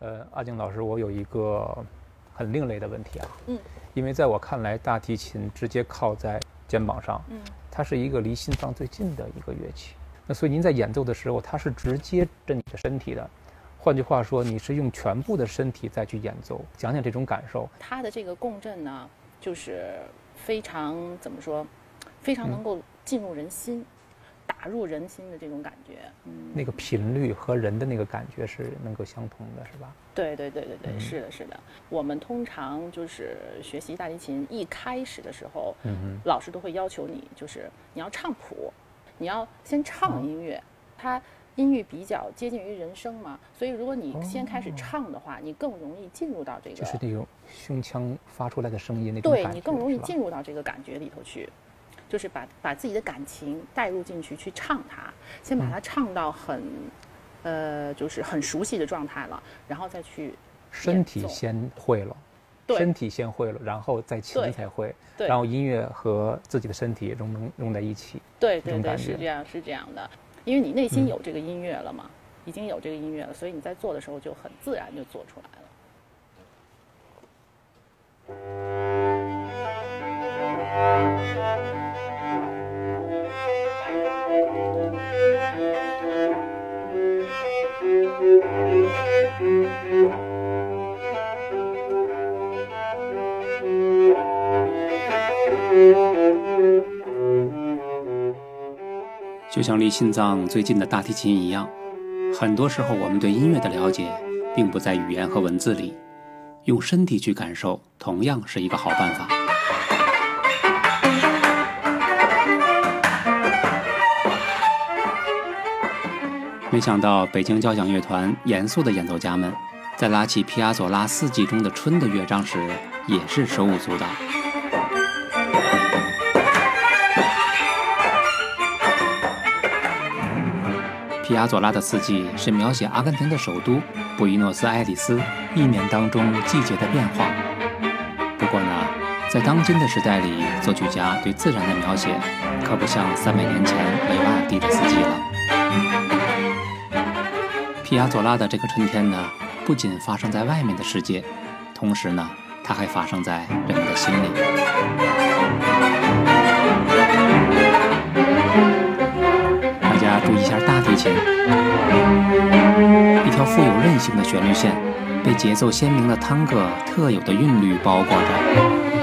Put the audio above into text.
呃，阿静老师，我有一个很另类的问题啊。嗯。因为在我看来，大提琴直接靠在肩膀上，嗯，它是一个离心脏最近的一个乐器。那所以您在演奏的时候，它是直接着你的身体的。换句话说，你是用全部的身体再去演奏，讲讲这种感受。它的这个共振呢，就是非常怎么说，非常能够进入人心。打入人心的这种感觉，嗯，那个频率和人的那个感觉是能够相通的，是吧？对对对对对，是的，是的。我们通常就是学习大提琴，一开始的时候，嗯老师都会要求你，就是你要唱谱，你要先唱音乐。它音域比较接近于人声嘛，所以如果你先开始唱的话，你更容易进入到这个，就是那种胸腔发出来的声音那种对你更容易进入到这个感觉里头去。就是把把自己的感情带入进去去唱它，先把它唱到很，呃，就是很熟悉的状态了，然后再去身体先会了，身体先会了，然后再琴才会，然后音乐和自己的身体融融融在一起，对对对，是这样是这样的，因为你内心有这个音乐了嘛，已经有这个音乐了，所以你在做的时候就很自然就做出来了。就像离心脏最近的大提琴一样，很多时候我们对音乐的了解，并不在语言和文字里，用身体去感受，同样是一个好办法。没想到北京交响乐团严肃的演奏家们，在拉起皮亚佐拉四季中的春的乐章时，也是手舞足蹈。皮亚佐拉的四季是描写阿根廷的首都布宜诺斯艾利斯一年当中季节的变化。不过呢，在当今的时代里，作曲家对自然的描写可不像三百年前维瓦尔第的四季皮亚佐拉的这个春天呢，不仅发生在外面的世界，同时呢，它还发生在人们的心里。大家注意一下大提琴，一条富有韧性的旋律线，被节奏鲜明的探戈特有的韵律包裹着。